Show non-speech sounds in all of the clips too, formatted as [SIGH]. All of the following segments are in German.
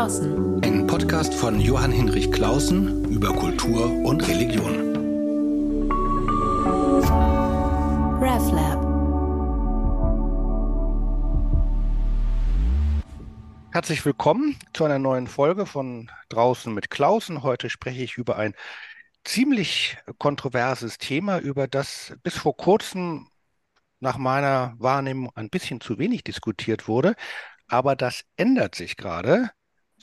Klausen. Ein Podcast von Johann Hinrich Klausen über Kultur und Religion. RevLab. Herzlich willkommen zu einer neuen Folge von Draußen mit Klausen. Heute spreche ich über ein ziemlich kontroverses Thema, über das bis vor kurzem nach meiner Wahrnehmung ein bisschen zu wenig diskutiert wurde. Aber das ändert sich gerade.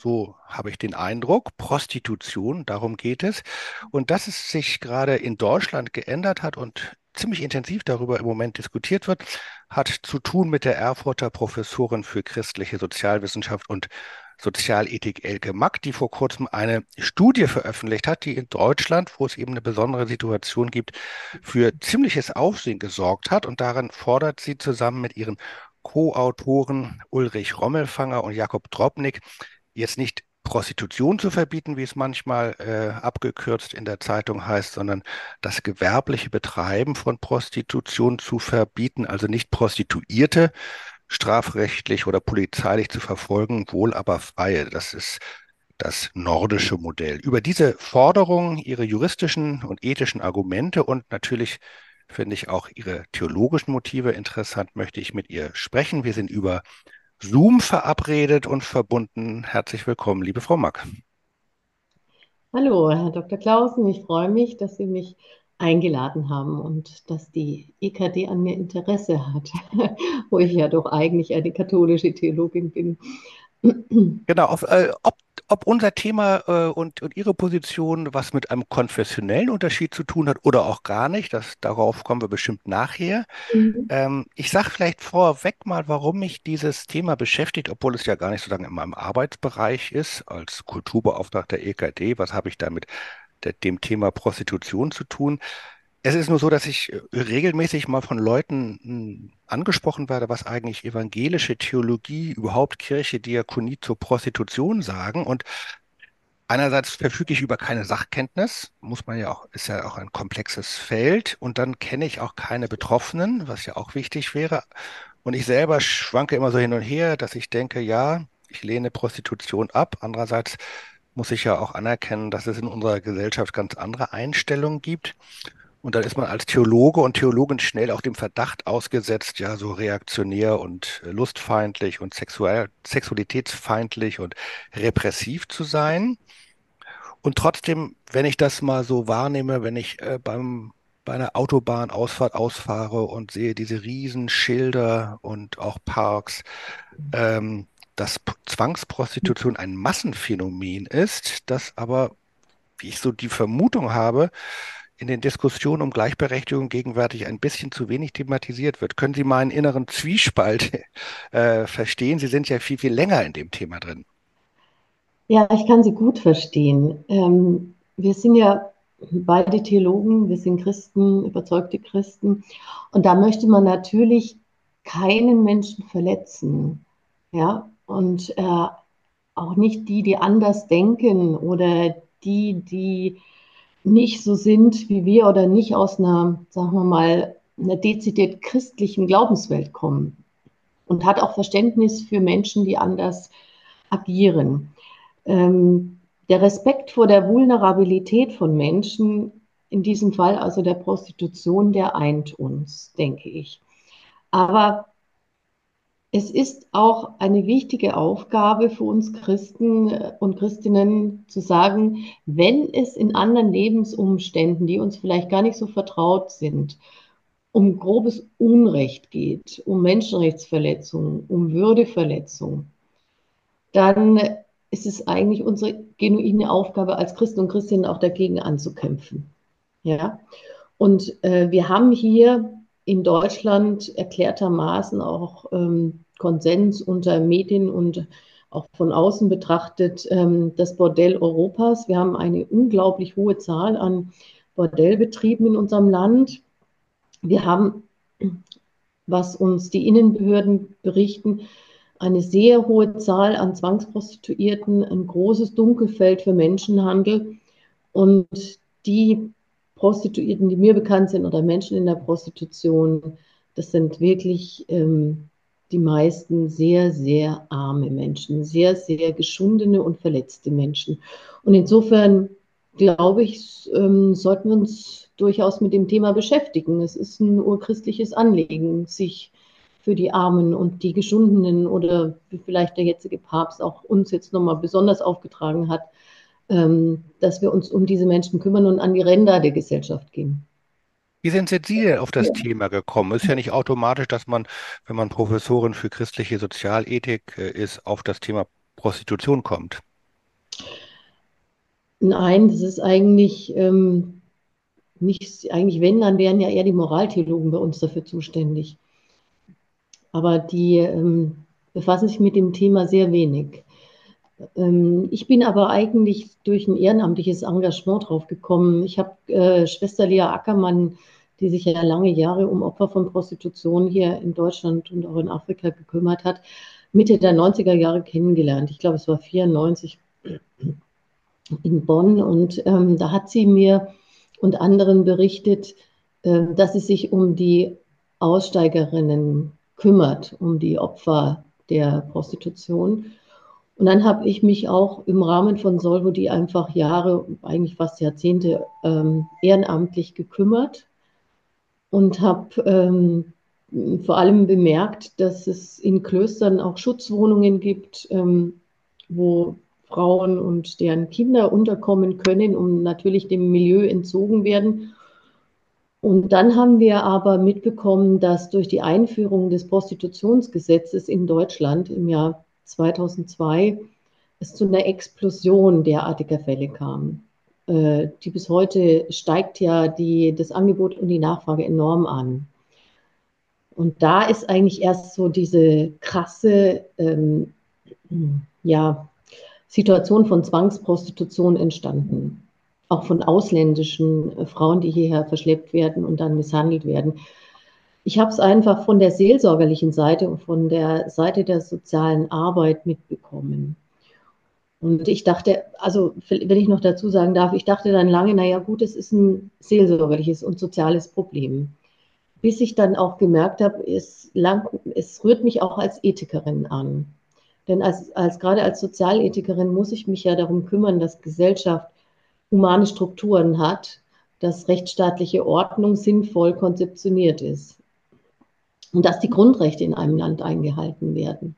So habe ich den Eindruck. Prostitution, darum geht es. Und dass es sich gerade in Deutschland geändert hat und ziemlich intensiv darüber im Moment diskutiert wird, hat zu tun mit der Erfurter Professorin für christliche Sozialwissenschaft und Sozialethik Elke Mack, die vor kurzem eine Studie veröffentlicht hat, die in Deutschland, wo es eben eine besondere Situation gibt, für ziemliches Aufsehen gesorgt hat. Und darin fordert sie zusammen mit ihren Co-Autoren Ulrich Rommelfanger und Jakob Drobnik jetzt nicht Prostitution zu verbieten, wie es manchmal äh, abgekürzt in der Zeitung heißt, sondern das gewerbliche Betreiben von Prostitution zu verbieten, also nicht Prostituierte strafrechtlich oder polizeilich zu verfolgen, wohl aber Freie. Das ist das nordische Modell. Über diese Forderungen, ihre juristischen und ethischen Argumente und natürlich finde ich auch ihre theologischen Motive interessant, möchte ich mit ihr sprechen. Wir sind über Zoom verabredet und verbunden. Herzlich willkommen, liebe Frau Mack. Hallo, Herr Dr. Clausen. Ich freue mich, dass Sie mich eingeladen haben und dass die EKD an mir Interesse hat, [LAUGHS] wo ich ja doch eigentlich eine katholische Theologin bin. Genau, auf, äh, ob, ob unser Thema äh, und, und Ihre Position was mit einem konfessionellen Unterschied zu tun hat oder auch gar nicht, das, darauf kommen wir bestimmt nachher. Mhm. Ähm, ich sage vielleicht vorweg mal, warum mich dieses Thema beschäftigt, obwohl es ja gar nicht so lange in meinem Arbeitsbereich ist, als Kulturbeauftragter EKD. Was habe ich damit dem Thema Prostitution zu tun. Es ist nur so, dass ich äh, regelmäßig mal von Leuten hm, angesprochen werde, was eigentlich evangelische Theologie, überhaupt Kirche, Diakonie zur Prostitution sagen. Und einerseits verfüge ich über keine Sachkenntnis, muss man ja auch, ist ja auch ein komplexes Feld. Und dann kenne ich auch keine Betroffenen, was ja auch wichtig wäre. Und ich selber schwanke immer so hin und her, dass ich denke, ja, ich lehne Prostitution ab. Andererseits muss ich ja auch anerkennen, dass es in unserer Gesellschaft ganz andere Einstellungen gibt. Und dann ist man als Theologe und Theologin schnell auch dem Verdacht ausgesetzt, ja, so reaktionär und lustfeindlich und sexuell, sexualitätsfeindlich und repressiv zu sein. Und trotzdem, wenn ich das mal so wahrnehme, wenn ich äh, beim, bei einer Autobahnausfahrt ausfahre und sehe diese Riesenschilder und auch Parks, ähm, dass Zwangsprostitution ein Massenphänomen ist, das aber, wie ich so die Vermutung habe, in den Diskussionen um Gleichberechtigung gegenwärtig ein bisschen zu wenig thematisiert wird. Können Sie meinen inneren Zwiespalt [LAUGHS] äh, verstehen? Sie sind ja viel, viel länger in dem Thema drin. Ja, ich kann Sie gut verstehen. Ähm, wir sind ja beide Theologen, wir sind Christen, überzeugte Christen. Und da möchte man natürlich keinen Menschen verletzen. Ja, und äh, auch nicht die, die anders denken oder die, die nicht so sind wie wir oder nicht aus einer, sagen wir mal, einer dezidiert christlichen Glaubenswelt kommen. Und hat auch Verständnis für Menschen, die anders agieren. Ähm, der Respekt vor der Vulnerabilität von Menschen, in diesem Fall also der Prostitution, der eint uns, denke ich. Aber es ist auch eine wichtige Aufgabe für uns Christen äh, und Christinnen zu sagen, wenn es in anderen Lebensumständen, die uns vielleicht gar nicht so vertraut sind, um grobes Unrecht geht, um Menschenrechtsverletzungen, um Würdeverletzungen, dann ist es eigentlich unsere genuine Aufgabe als Christen und Christinnen auch dagegen anzukämpfen. Ja? Und äh, wir haben hier in Deutschland erklärtermaßen auch ähm, Konsens unter Medien und auch von außen betrachtet ähm, das Bordell Europas. Wir haben eine unglaublich hohe Zahl an Bordellbetrieben in unserem Land. Wir haben, was uns die Innenbehörden berichten, eine sehr hohe Zahl an Zwangsprostituierten, ein großes Dunkelfeld für Menschenhandel. Und die Prostituierten, die mir bekannt sind oder Menschen in der Prostitution, das sind wirklich ähm, die meisten sehr, sehr arme Menschen, sehr, sehr geschundene und verletzte Menschen. Und insofern glaube ich, ähm, sollten wir uns durchaus mit dem Thema beschäftigen. Es ist ein urchristliches Anliegen, sich für die Armen und die Geschundenen oder wie vielleicht der jetzige Papst auch uns jetzt nochmal besonders aufgetragen hat, dass wir uns um diese Menschen kümmern und an die Ränder der Gesellschaft gehen. Wie sind Sie denn auf das ja. Thema gekommen? Ist ja nicht automatisch, dass man, wenn man Professorin für christliche Sozialethik äh, ist, auf das Thema Prostitution kommt. Nein, das ist eigentlich ähm, nicht, eigentlich wenn, dann wären ja eher die Moraltheologen bei uns dafür zuständig. Aber die ähm, befassen sich mit dem Thema sehr wenig. Ähm, ich bin aber eigentlich durch ein ehrenamtliches Engagement drauf gekommen. Ich habe äh, Schwester Lea Ackermann, die sich ja lange Jahre um Opfer von Prostitution hier in Deutschland und auch in Afrika gekümmert hat, Mitte der 90er Jahre kennengelernt. Ich glaube, es war 94 in Bonn und ähm, da hat sie mir und anderen berichtet, äh, dass sie sich um die Aussteigerinnen kümmert, um die Opfer der Prostitution. Und dann habe ich mich auch im Rahmen von Solvo, die einfach Jahre, eigentlich fast Jahrzehnte ähm, ehrenamtlich gekümmert und habe ähm, vor allem bemerkt, dass es in Klöstern auch Schutzwohnungen gibt, ähm, wo Frauen und deren Kinder unterkommen können und natürlich dem Milieu entzogen werden. Und dann haben wir aber mitbekommen, dass durch die Einführung des Prostitutionsgesetzes in Deutschland im Jahr 2002 es zu einer Explosion derartiger Fälle kam. Äh, die bis heute steigt ja die, das Angebot und die Nachfrage enorm an. Und da ist eigentlich erst so diese krasse ähm, ja, Situation von Zwangsprostitution entstanden. Auch von ausländischen äh, Frauen, die hierher verschleppt werden und dann misshandelt werden. Ich habe es einfach von der seelsorgerlichen Seite und von der Seite der sozialen Arbeit mitbekommen. Und ich dachte, also wenn ich noch dazu sagen darf, ich dachte dann lange, naja gut, es ist ein seelsorgerliches und soziales Problem. Bis ich dann auch gemerkt habe, es, lang, es rührt mich auch als Ethikerin an. Denn als, als, gerade als Sozialethikerin muss ich mich ja darum kümmern, dass Gesellschaft humane Strukturen hat, dass rechtsstaatliche Ordnung sinnvoll konzeptioniert ist und dass die Grundrechte in einem Land eingehalten werden.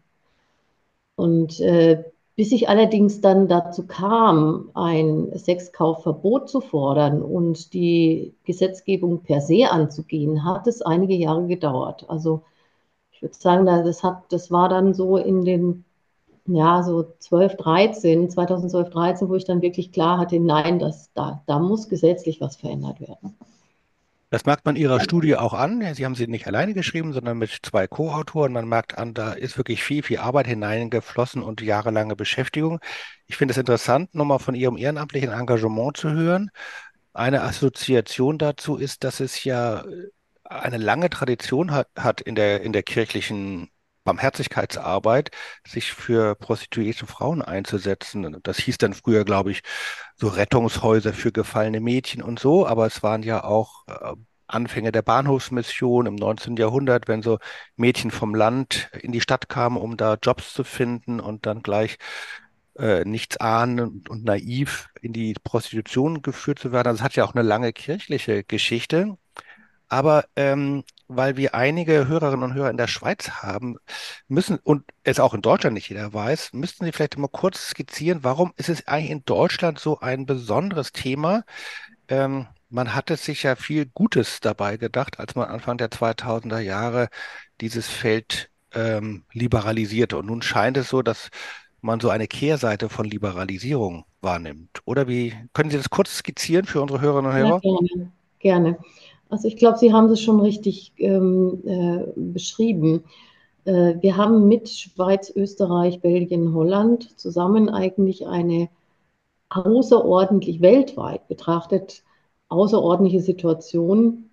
Und äh, bis ich allerdings dann dazu kam, ein Sexkaufverbot zu fordern und die Gesetzgebung per se anzugehen, hat es einige Jahre gedauert. Also ich würde sagen, das, hat, das war dann so in den, ja, so 12, 13, 2012, 13, wo ich dann wirklich klar hatte, nein, das, da, da muss gesetzlich was verändert werden. Das merkt man Ihrer Studie auch an. Sie haben sie nicht alleine geschrieben, sondern mit zwei Co-Autoren. Man merkt an, da ist wirklich viel, viel Arbeit hineingeflossen und jahrelange Beschäftigung. Ich finde es interessant, nochmal von Ihrem ehrenamtlichen Engagement zu hören. Eine Assoziation dazu ist, dass es ja eine lange Tradition hat, hat in der, in der kirchlichen Barmherzigkeitsarbeit, sich für prostituierte Frauen einzusetzen. Das hieß dann früher, glaube ich, so Rettungshäuser für gefallene Mädchen und so, aber es waren ja auch äh, Anfänge der Bahnhofsmission im 19. Jahrhundert, wenn so Mädchen vom Land in die Stadt kamen, um da Jobs zu finden und dann gleich äh, nichts ahnen und naiv in die Prostitution geführt zu werden. Also es hat ja auch eine lange kirchliche Geschichte. Aber ähm, weil wir einige Hörerinnen und Hörer in der Schweiz haben, müssen, und es auch in Deutschland nicht jeder weiß, müssten Sie vielleicht mal kurz skizzieren, warum ist es eigentlich in Deutschland so ein besonderes Thema? Ähm, man hatte sich ja viel Gutes dabei gedacht, als man Anfang der 2000er Jahre dieses Feld ähm, liberalisierte. Und nun scheint es so, dass man so eine Kehrseite von Liberalisierung wahrnimmt. Oder wie können Sie das kurz skizzieren für unsere Hörerinnen und Hörer? Ja, gerne. gerne. Also ich glaube, Sie haben es schon richtig ähm, äh, beschrieben. Äh, wir haben mit Schweiz, Österreich, Belgien, Holland zusammen eigentlich eine außerordentlich weltweit betrachtet außerordentliche Situation,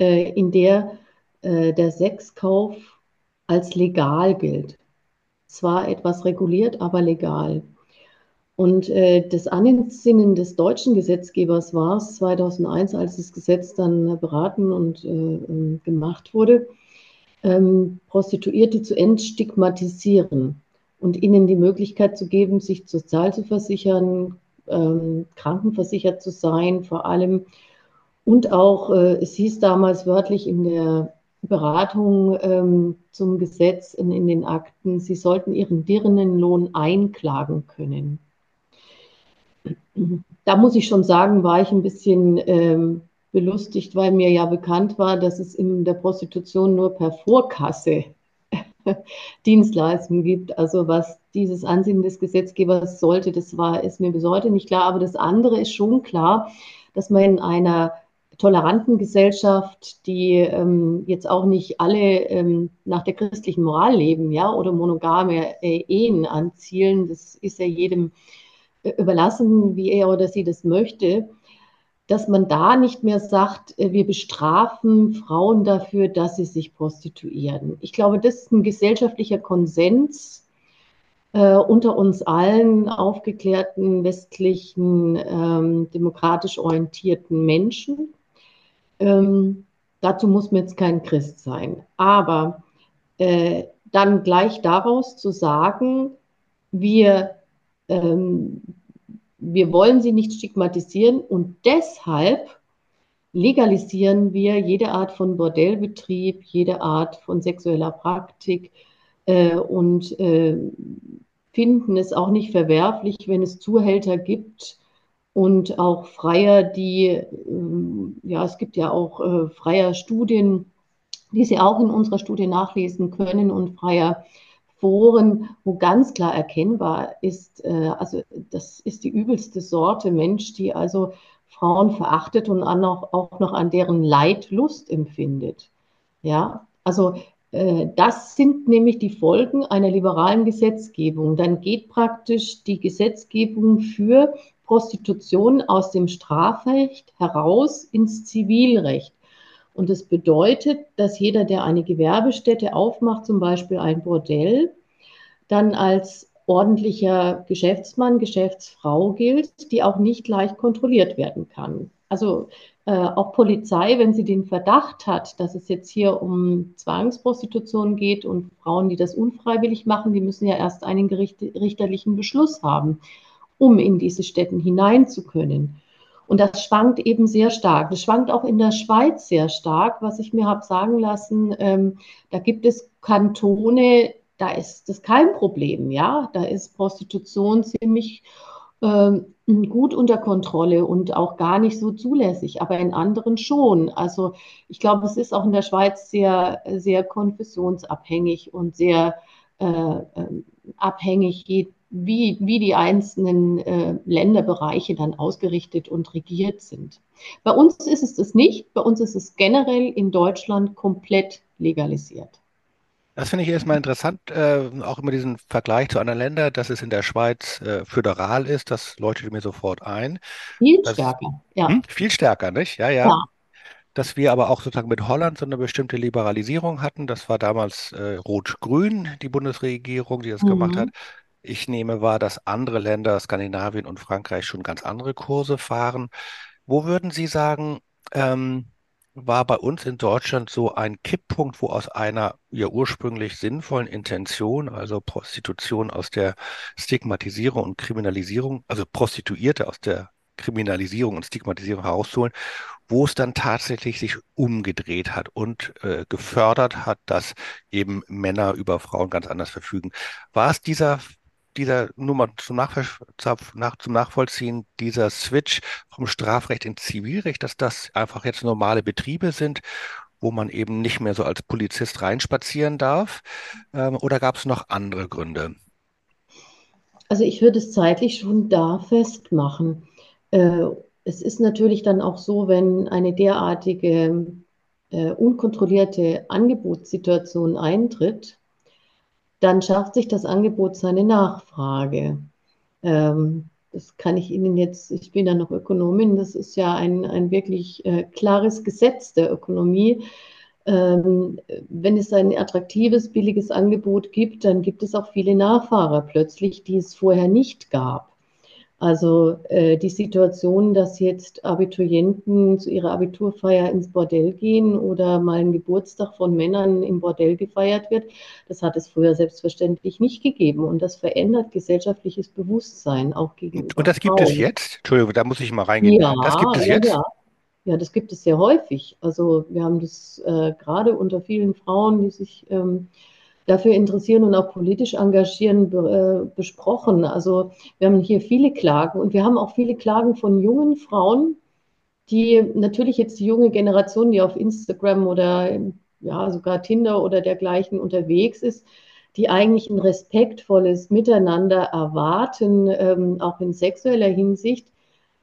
äh, in der äh, der Sexkauf als legal gilt. Zwar etwas reguliert, aber legal. Und äh, das Ansinnen des deutschen Gesetzgebers war es 2001, als das Gesetz dann beraten und äh, ähm, gemacht wurde, ähm, Prostituierte zu entstigmatisieren und ihnen die Möglichkeit zu geben, sich sozial zu versichern, ähm, krankenversichert zu sein, vor allem. Und auch, äh, es hieß damals wörtlich in der Beratung ähm, zum Gesetz in, in, den Akten, sie sollten ihren Dirnenlohn einklagen können. Da muss ich schon sagen, war ich ein bisschen ähm, belustigt, weil mir ja bekannt war, dass es in der Prostitution nur per Vorkasse [LAUGHS] Dienstleistungen gibt. Also was dieses Ansinnen des Gesetzgebers sollte, das war, ist mir bis heute nicht klar. Aber das andere ist schon klar, dass man in einer toleranten Gesellschaft, die ähm, jetzt auch nicht alle ähm, nach der christlichen Moral leben, ja, oder monogame äh, Ehen anzielen, das ist ja jedem äh, überlassen, wie er oder sie das möchte dass man da nicht mehr sagt, äh, wir bestrafen Frauen dafür, dass sie sich prostituieren. Ich glaube, das ist ein gesellschaftlicher Konsens äh, unter uns allen aufgeklärten, westlichen, ähm, demokratisch orientierten Menschen. Ähm, dazu muss man jetzt kein Christ sein. Aber äh, dann gleich daraus zu sagen, wir ähm, wir wollen sie nicht stigmatisieren und deshalb legalisieren wir jede Art von Bordellbetrieb, jede Art von sexueller Praktik äh, und äh, finden es auch nicht verwerflich, wenn es Zuhälter gibt und auch Freier, die, äh, ja, es gibt ja auch äh, Freier Studien, die Sie auch in unserer Studie nachlesen können und Freier Foren, wo ganz klar erkennbar ist, äh, also das ist die übelste Sorte Mensch, die also Frauen verachtet und auch, auch noch an deren Leid Lust empfindet. Ja, also äh, das sind nämlich die Folgen einer liberalen Gesetzgebung. Dann geht praktisch die Gesetzgebung für Prostitution aus dem Strafrecht heraus ins Zivilrecht. Und das bedeutet, dass jeder, der eine Gewerbestätte aufmacht, zum Beispiel ein Bordell, dann als ordentlicher Geschäftsmann, Geschäftsfrau gilt, die auch nicht leicht kontrolliert werden kann. Also äh, auch Polizei, wenn sie den Verdacht hat, dass es jetzt hier um Zwangsprostitution geht und Frauen, die das unfreiwillig machen, die müssen ja erst einen richterlichen Beschluss haben, um in diese Städten hinein zu können. Und das schwankt eben sehr stark. Das schwankt auch in der Schweiz sehr stark, was ich mir habe sagen lassen. Ähm, da gibt es Kantone, da ist das kein Problem, ja. Da ist Prostitution ziemlich ähm, gut unter Kontrolle und auch gar nicht so zulässig, aber in anderen schon. Also ich glaube, es ist auch in der Schweiz sehr, sehr konfessionsabhängig und sehr äh, ähm, abhängig, wie, wie die einzelnen äh, Länderbereiche dann ausgerichtet und regiert sind. Bei uns ist es das nicht. Bei uns ist es generell in Deutschland komplett legalisiert. Das finde ich erstmal interessant, äh, auch immer diesen Vergleich zu anderen Ländern, dass es in der Schweiz äh, föderal ist, das leuchtet mir sofort ein. Viel das, stärker, ja. Hm, viel stärker, nicht? Ja, ja. ja. Dass wir aber auch sozusagen mit Holland so eine bestimmte Liberalisierung hatten. Das war damals äh, Rot-Grün, die Bundesregierung, die das mhm. gemacht hat. Ich nehme wahr, dass andere Länder, Skandinavien und Frankreich, schon ganz andere Kurse fahren. Wo würden Sie sagen, ähm, war bei uns in Deutschland so ein Kipppunkt, wo aus einer ja ursprünglich sinnvollen Intention, also Prostitution aus der Stigmatisierung und Kriminalisierung, also Prostituierte aus der Kriminalisierung und Stigmatisierung herauszuholen, wo es dann tatsächlich sich umgedreht hat und äh, gefördert hat, dass eben Männer über Frauen ganz anders verfügen. War es dieser dieser Nummer zum, nach, zum Nachvollziehen, dieser Switch vom Strafrecht ins Zivilrecht, dass das einfach jetzt normale Betriebe sind, wo man eben nicht mehr so als Polizist reinspazieren darf? Ähm, oder gab es noch andere Gründe? Also ich würde es zeitlich schon da festmachen. Äh, es ist natürlich dann auch so, wenn eine derartige äh, unkontrollierte Angebotssituation eintritt, dann schafft sich das Angebot seine Nachfrage. Ähm, das kann ich Ihnen jetzt, ich bin ja noch Ökonomin, das ist ja ein, ein wirklich äh, klares Gesetz der Ökonomie. Ähm, wenn es ein attraktives, billiges Angebot gibt, dann gibt es auch viele Nachfahrer plötzlich, die es vorher nicht gab. Also äh, die Situation, dass jetzt Abiturienten zu ihrer Abiturfeier ins Bordell gehen oder mal ein Geburtstag von Männern im Bordell gefeiert wird, das hat es früher selbstverständlich nicht gegeben. Und das verändert gesellschaftliches Bewusstsein auch gegenüber. Und das gibt Frauen. es jetzt? Entschuldigung, da muss ich mal reingehen. Ja, das gibt es ja, jetzt? ja. Ja, das gibt es sehr häufig. Also wir haben das äh, gerade unter vielen Frauen, die sich ähm, dafür interessieren und auch politisch engagieren, be, äh, besprochen. Also wir haben hier viele Klagen und wir haben auch viele Klagen von jungen Frauen, die natürlich jetzt die junge Generation, die auf Instagram oder ja sogar Tinder oder dergleichen unterwegs ist, die eigentlich ein respektvolles Miteinander erwarten, ähm, auch in sexueller Hinsicht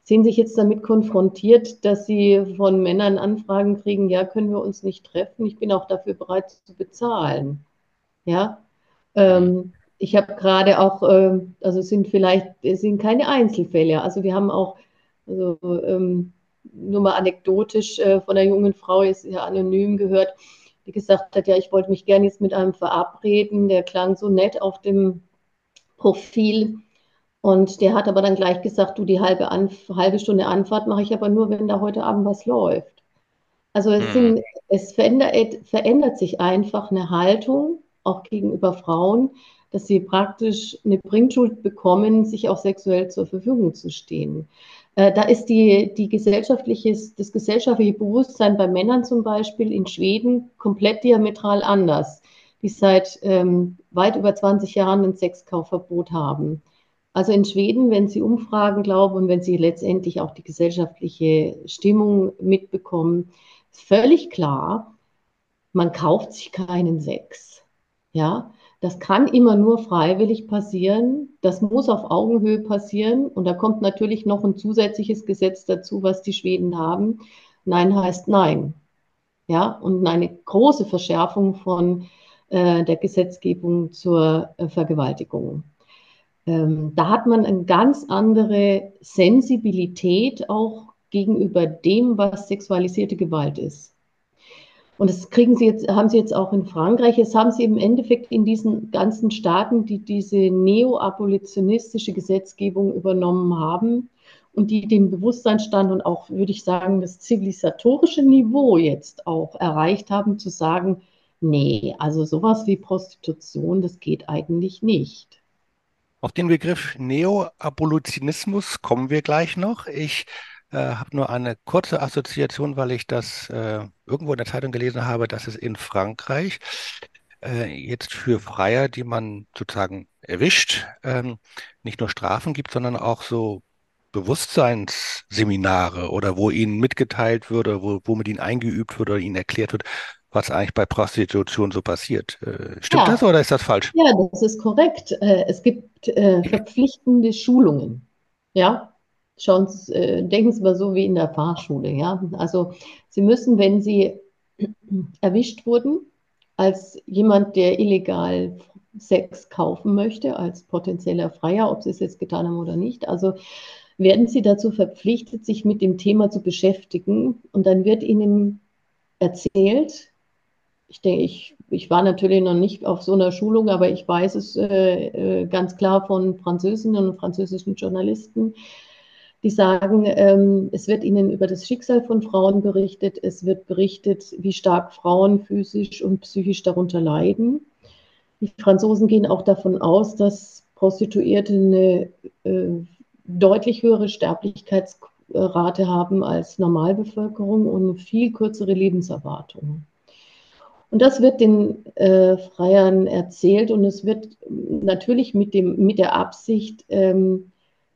sehen sich jetzt damit konfrontiert, dass sie von Männern Anfragen kriegen, ja, können wir uns nicht treffen, ich bin auch dafür bereit zu bezahlen. Ja, ähm, ich habe gerade auch, äh, also es sind vielleicht, es sind keine Einzelfälle, also wir haben auch, also ähm, nur mal anekdotisch äh, von einer jungen Frau, ist ja anonym gehört, die gesagt hat, ja, ich wollte mich gerne jetzt mit einem verabreden, der klang so nett auf dem Profil, und der hat aber dann gleich gesagt, du, die halbe, Anf halbe Stunde Anfahrt mache ich aber nur, wenn da heute Abend was läuft. Also es, sind, Mhm. es verändert, verändert sich einfach eine Haltung, auch gegenüber Frauen, dass sie praktisch eine Bringschuld bekommen, sich auch sexuell zur Verfügung zu stehen. Äh, da ist die, die gesellschaftliches, das gesellschaftliche Bewusstsein bei Männern zum Beispiel in Schweden komplett diametral anders, die seit ähm, weit über 20 Jahren ein Sexkaufverbot haben. Also in Schweden, wenn Sie Umfragen glauben und wenn Sie letztendlich auch die gesellschaftliche Stimmung mitbekommen, ist völlig klar, man kauft sich keinen Sex. Ja, das kann immer nur freiwillig passieren. Das muss auf Augenhöhe passieren. Und da kommt natürlich noch ein zusätzliches Gesetz dazu, was die Schweden haben. Nein heißt Nein. Ja, und eine große Verschärfung von äh, der Gesetzgebung zur äh, Vergewaltigung. Ähm, da hat man eine ganz andere Sensibilität auch gegenüber dem, was sexualisierte Gewalt ist. Und das kriegen Sie jetzt, haben Sie jetzt auch in Frankreich. Das haben Sie im Endeffekt in diesen ganzen Staaten, die diese neo-abolitionistische Gesetzgebung übernommen haben und die den Bewusstseinsstand und auch, würde ich sagen, das zivilisatorische Niveau jetzt auch erreicht haben, zu sagen, nee, also sowas wie Prostitution, das geht eigentlich nicht. Auf den Begriff Neo-Abolitionismus kommen wir gleich noch. Ich äh, habe nur eine kurze Assoziation, weil ich das äh, irgendwo in der Zeitung gelesen habe, dass es in Frankreich äh, jetzt für Freier, die man sozusagen erwischt, ähm, nicht nur Strafen gibt, sondern auch so Bewusstseinsseminare oder wo ihnen mitgeteilt würde, wo, wo mit ihnen eingeübt wird oder ihnen erklärt wird, was eigentlich bei Prostitution so passiert. Äh, stimmt Ja, das oder ist das falsch? ja, das ist korrekt. Äh, Es gibt äh, verpflichtende Schulungen. Ja, schauen Sie, äh, denken Sie mal so wie in der Fahrschule. Ja, also Sie müssen, wenn Sie [CLEARS THROAT] erwischt wurden als jemand, der illegal Sex kaufen möchte, als potenzieller Freier, ob Sie es jetzt getan haben oder nicht, also werden Sie dazu verpflichtet, sich mit dem Thema zu beschäftigen. Und dann wird Ihnen erzählt, ich denke, ich, ich war natürlich noch nicht auf so einer Schulung, aber ich weiß es äh, äh, ganz klar von Französinnen und französischen Journalisten, die sagen, ähm, es wird ihnen über das Schicksal von Frauen berichtet, es wird berichtet, wie stark Frauen physisch und psychisch darunter leiden. Die Franzosen gehen auch davon aus, dass Prostituierte eine äh, deutlich höhere Sterblichkeitsrate haben als Normalbevölkerung und eine viel kürzere Lebenserwartung. Und das wird den äh, Freiern erzählt und es wird natürlich mit, dem, mit der Absicht, ähm,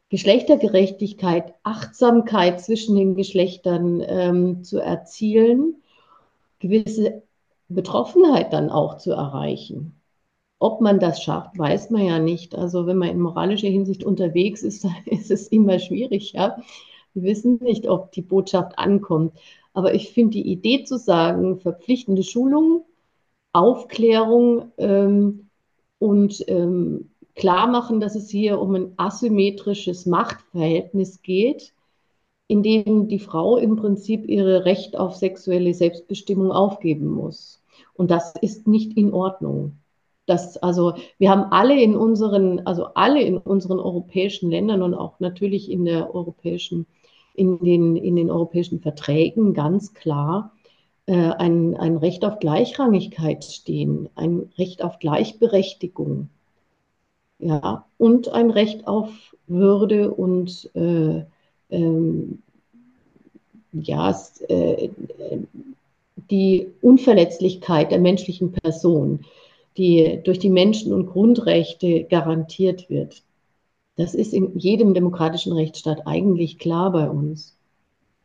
Geschlechtergerechtigkeit, Achtsamkeit zwischen den Geschlechtern ähm, zu erzielen, gewisse Betroffenheit dann auch zu erreichen. Ob man das schafft, weiß man ja nicht. Also wenn man in moralischer Hinsicht unterwegs ist, [LAUGHS] dann ist es immer schwierig. Ja? Wir wissen nicht, ob die Botschaft ankommt. Aber ich finde die Idee zu sagen, verpflichtende Schulung, Aufklärung ähm, und ähm, klar machen, dass es hier um ein asymmetrisches Machtverhältnis geht, in dem die Frau im Prinzip ihre Recht auf sexuelle Selbstbestimmung aufgeben muss. Und das ist nicht in Ordnung. Das, also wir haben alle in unseren, also alle in unseren europäischen Ländern und auch natürlich in der europäischen, in den, in den europäischen Verträgen ganz klar äh, ein, ein Recht auf Gleichrangigkeit stehen, ein Recht auf Gleichberechtigung, ja, und ein Recht auf Würde und äh, ähm, ja, äh, die Unverletzlichkeit der menschlichen Person, die durch die Menschen- und Grundrechte garantiert wird. Das ist in jedem demokratischen Rechtsstaat eigentlich klar bei uns.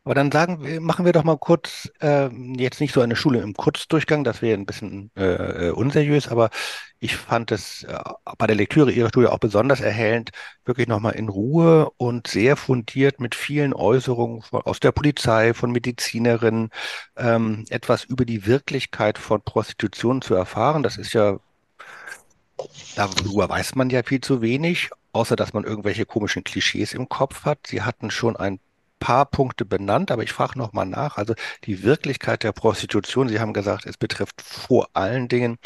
Aber dann sagen wir, machen wir doch mal kurz, äh, jetzt nicht so eine Schule im Kurzdurchgang, das wäre ein bisschen äh, äh, unseriös, aber ich fand es äh, bei der Lektüre Ihrer Studie auch besonders erhellend, wirklich nochmal in Ruhe und sehr fundiert mit vielen Äußerungen von, aus der Polizei, von Medizinerinnen, ähm, etwas über die Wirklichkeit von Prostitution zu erfahren. Das ist ja, darüber weiß man ja viel zu wenig, außer dass man irgendwelche komischen Klischees im Kopf hat. Sie hatten schon ein paar Punkte benannt, aber ich frage nochmal nach. Also die Wirklichkeit der Prostitution, Sie haben gesagt, es betrifft vor allen Dingen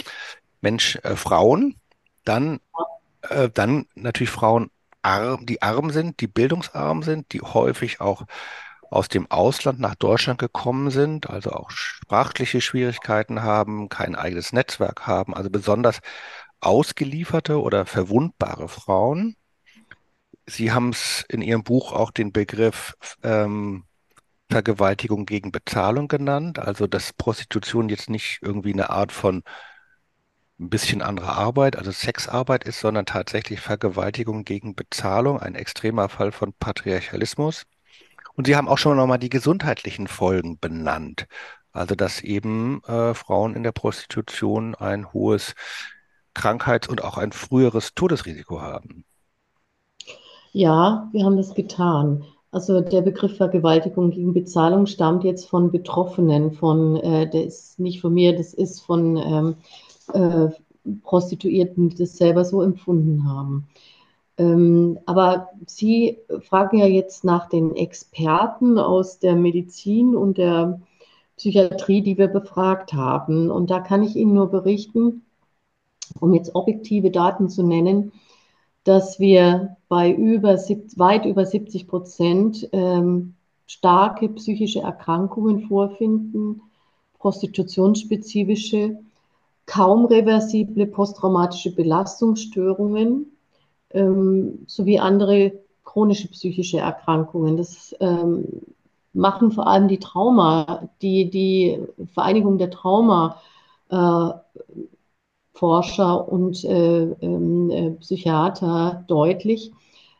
Mensch, äh, Frauen, dann, äh, dann natürlich Frauen, arm, die arm sind, die bildungsarm sind, die häufig auch aus dem Ausland nach Deutschland gekommen sind, also auch sprachliche Schwierigkeiten haben, kein eigenes Netzwerk haben, also besonders ausgelieferte oder verwundbare Frauen. Sie haben es in Ihrem Buch auch den Begriff ähm, Vergewaltigung gegen Bezahlung genannt, also dass Prostitution jetzt nicht irgendwie eine Art von ein bisschen andere Arbeit, also Sexarbeit ist, sondern tatsächlich Vergewaltigung gegen Bezahlung, ein extremer Fall von Patriarchalismus. Und Sie haben auch schon nochmal die gesundheitlichen Folgen benannt. Also dass eben äh, Frauen in der Prostitution ein hohes Krankheits- und auch ein früheres Todesrisiko haben. Ja, wir haben das getan. Also der Begriff Vergewaltigung gegen Bezahlung stammt jetzt von Betroffenen, von, äh, der ist nicht von mir, das ist von ähm, äh, Prostituierten, die das selber so empfunden haben. Ähm, aber Sie fragen ja jetzt nach den Experten aus der Medizin und der Psychiatrie, die wir befragt haben. Und da kann ich Ihnen nur berichten, um jetzt objektive Daten zu nennen, dass wir bei über, weit über 70 Prozent ähm, starke psychische Erkrankungen vorfinden, prostitutionsspezifische, kaum reversible posttraumatische Belastungsstörungen ähm, sowie andere chronische psychische Erkrankungen. Das ähm, machen vor allem die Trauma, die, die Vereinigung der Trauma äh, Forscher und äh, ähm, äh, Psychiater deutlich,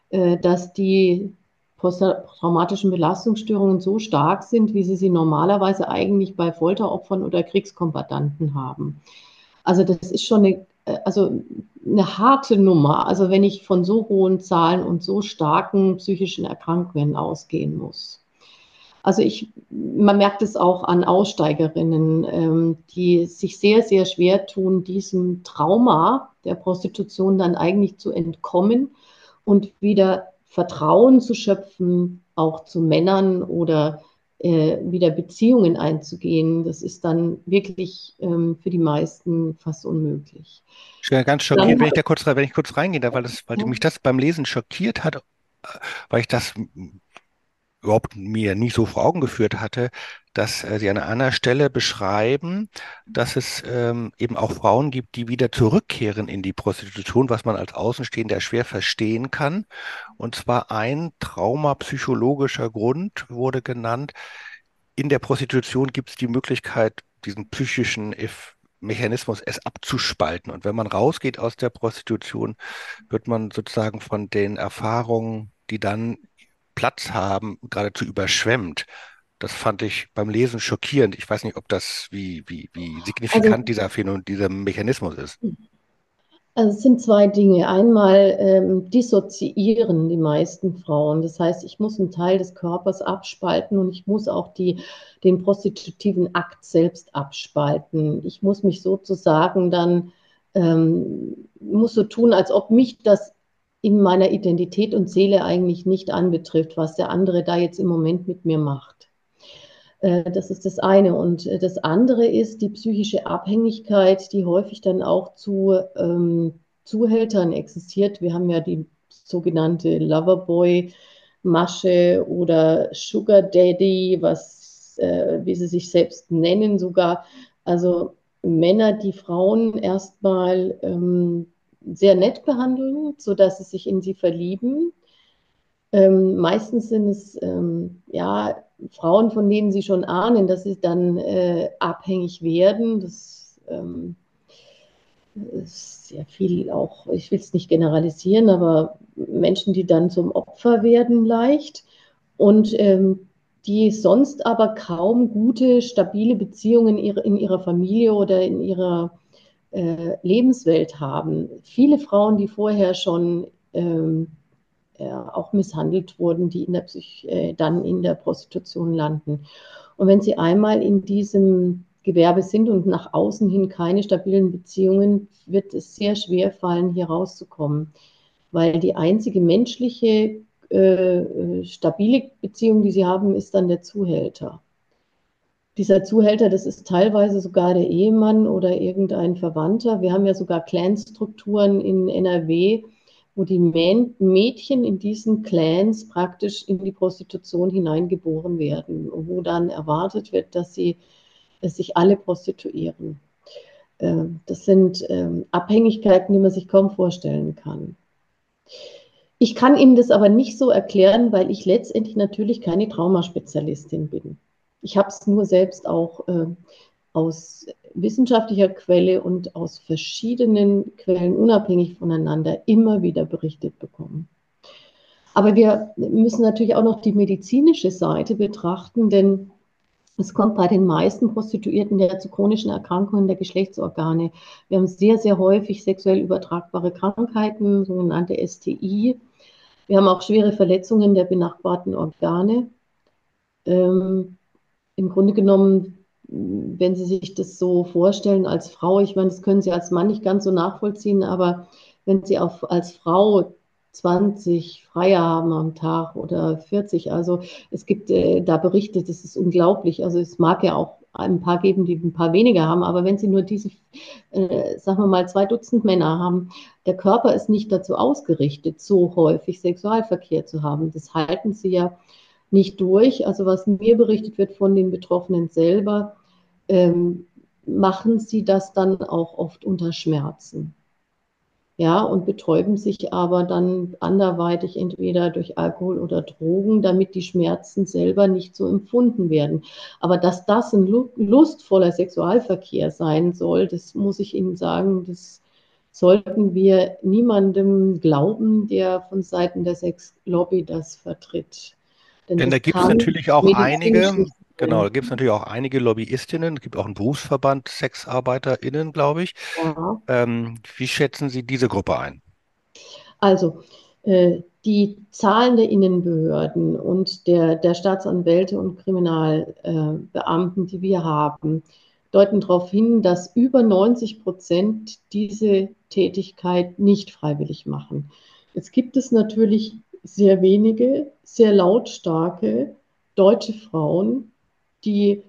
äh, dass die posttraumatischen Belastungsstörungen so stark sind, wie sie sie normalerweise eigentlich bei Folteropfern oder Kriegskombattanten haben. Also das ist schon eine, äh, also eine harte Nummer, also wenn ich von so hohen Zahlen und so starken psychischen Erkrankungen ausgehen muss. Also ich, man merkt es auch an Aussteigerinnen, ähm, die sich sehr, sehr schwer tun, diesem Trauma der Prostitution dann eigentlich zu entkommen und wieder Vertrauen zu schöpfen, auch zu Männern oder äh, wieder Beziehungen einzugehen. Das ist dann wirklich ähm, für die meisten fast unmöglich. Ich bin ganz schockiert, dann, wenn ich da kurz, wenn ich kurz reingehe, weil, das, weil mich das beim Lesen schockiert hat, äh, weil ich das überhaupt mir nie so vor Augen geführt hatte, dass äh, Sie an einer Stelle beschreiben, dass es ähm, eben auch Frauen gibt, die wieder zurückkehren in die Prostitution, was man als Außenstehender schwer verstehen kann. Und zwar ein traumapsychologischer Grund wurde genannt. In der Prostitution gibt es die Möglichkeit, diesen psychischen Mechanismus, es abzuspalten. Und wenn man rausgeht aus der Prostitution, wird man sozusagen von den Erfahrungen, die dann Platz haben, geradezu überschwemmt. Das fand ich beim Lesen schockierend. Ich weiß nicht, ob das, wie, wie, wie signifikant also, dieser Phänomen, dieser Mechanismus ist. Also es sind zwei Dinge. Einmal ähm, dissoziieren die meisten Frauen. Das heißt, ich muss einen Teil des Körpers abspalten und ich muss auch die, den prostitutiven Akt selbst abspalten. Ich muss mich sozusagen dann, ähm, muss so tun, als ob mich das in meiner Identität und Seele eigentlich nicht anbetrifft, was der andere da jetzt im Moment mit mir macht. Äh, das ist das eine. Und äh, das andere ist die psychische Abhängigkeit, die häufig dann auch zu ähm, Zuhältern existiert. Wir haben ja die sogenannte Loverboy-Masche oder Sugar Daddy, was, äh, wie sie sich selbst nennen sogar. Also Männer, die Frauen erstmal ähm, sehr nett behandeln, sodass sie sich in sie verlieben. Ähm, meistens sind es ähm, ja Frauen, von denen sie schon ahnen, dass sie dann äh, abhängig werden. Das ähm, ist sehr viel auch, ich will es nicht generalisieren, aber Menschen, die dann zum Opfer werden leicht und ähm, die sonst aber kaum gute, stabile Beziehungen in ihrer, in ihrer Familie oder in ihrer äh, Lebenswelt haben. Viele Frauen, die vorher schon ähm, äh, auch misshandelt wurden, die in der Psych äh, dann in der Prostitution landen. Und wenn sie einmal in diesem Gewerbe sind und nach außen hin keine stabilen Beziehungen, wird es sehr schwer fallen, hier rauszukommen, weil die einzige menschliche äh, stabile Beziehung, die sie haben, ist dann der Zuhälter. Dieser Zuhälter, das ist teilweise sogar der Ehemann oder irgendein Verwandter. Wir haben ja sogar Clanstrukturen in NRW, wo die Mädchen in diesen Clans praktisch in die Prostitution hineingeboren werden, wo dann erwartet wird, dass sie dass sich alle prostituieren. Ähm, das sind ähm, Abhängigkeiten, die man sich kaum vorstellen kann. Ich kann ihm das aber nicht so erklären, weil ich letztendlich natürlich keine Traumaspezialistin bin. Ich habe es nur selbst auch äh, aus wissenschaftlicher Quelle und aus verschiedenen Quellen unabhängig voneinander immer wieder berichtet bekommen. Aber wir müssen natürlich auch noch die medizinische Seite betrachten, denn es kommt bei den meisten Prostituierten ja zu chronischen Erkrankungen der Geschlechtsorgane. Wir haben sehr, sehr häufig sexuell übertragbare Krankheiten, sogenannte STI. Wir haben auch schwere Verletzungen der benachbarten Organe. Ähm, Im Grunde genommen, wenn Sie sich das so vorstellen als Frau, ich meine, das können Sie als Mann nicht ganz so nachvollziehen, aber wenn Sie auf, als Frau 20 Freie haben am Tag oder 40. Also es gibt äh, da Berichte, das ist unglaublich. Also es mag ja auch ein paar geben, die ein paar weniger haben, aber wenn sie nur diese, äh, sagen wir mal, zwei Dutzend Männer haben, der Körper ist nicht dazu ausgerichtet, so häufig Sexualverkehr zu haben. Das halten sie ja nicht durch. Also was mir berichtet wird von den Betroffenen selber, ähm, machen sie das dann auch oft unter Schmerzen ja, und betäuben sich aber dann anderweitig entweder durch Alkohol oder Drogen, damit die Schmerzen selber nicht so empfunden werden. Aber dass das ein lustvoller Sexualverkehr sein soll, das muss ich Ihnen sagen, das sollten wir niemandem glauben, der von Seiten der Sexlobby das vertritt. Denn, Denn da gibt es natürlich auch einige, Genau, da gibt es natürlich auch einige Lobbyistinnen, es gibt auch einen Berufsverband SexarbeiterInnen, glaube ich. Ja. Ähm, wie schätzen Sie diese Gruppe ein? Also, äh, die Zahlen der Innenbehörden und der, der Staatsanwälte und Kriminalbeamten, äh, die wir haben, deuten darauf hin, dass über 90 Prozent diese Tätigkeit nicht freiwillig machen. Jetzt gibt es natürlich sehr wenige, sehr lautstarke deutsche Frauen, die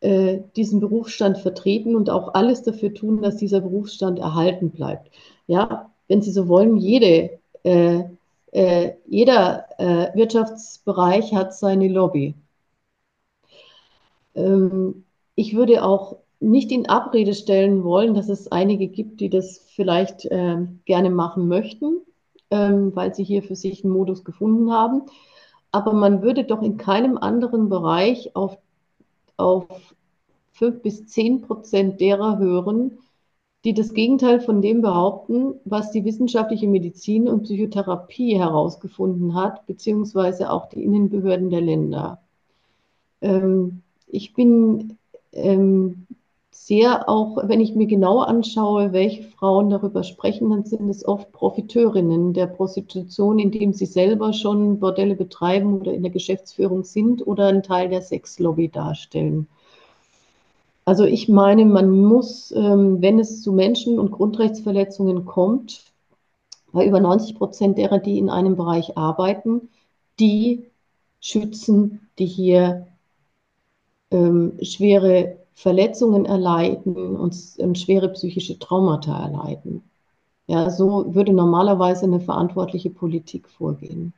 äh, diesen Berufsstand vertreten und auch alles dafür tun, dass dieser Berufsstand erhalten bleibt. Ja, wenn Sie so wollen, jede, äh, äh, jeder äh, Wirtschaftsbereich hat seine Lobby. Ähm, ich würde auch nicht in Abrede stellen wollen, dass es einige gibt, die das vielleicht ähm, gerne machen möchten, ähm, weil sie hier für sich einen Modus gefunden haben. Aber man würde doch in keinem anderen Bereich auf auf fünf bis zehn Prozent derer hören, die das Gegenteil von dem behaupten, was die wissenschaftliche Medizin und Psychotherapie herausgefunden hat, beziehungsweise auch die Innenbehörden der Länder. Ähm, ich bin ähm, sehr auch, wenn ich mir genau anschaue, welche Frauen darüber sprechen, dann sind es oft Profiteurinnen der Prostitution, indem sie selber schon Bordelle betreiben oder in der Geschäftsführung sind oder einen Teil der Sexlobby darstellen. Also ich meine, man muss, ähm, wenn es zu Menschen- und Grundrechtsverletzungen kommt, bei über 90 Prozent derer, die in einem Bereich arbeiten, die schützen, die hier ähm, schwere Verletzungen erleiden und, und schwere psychische Traumata erleiden. Ja, so würde normalerweise eine verantwortliche Politik vorgehen.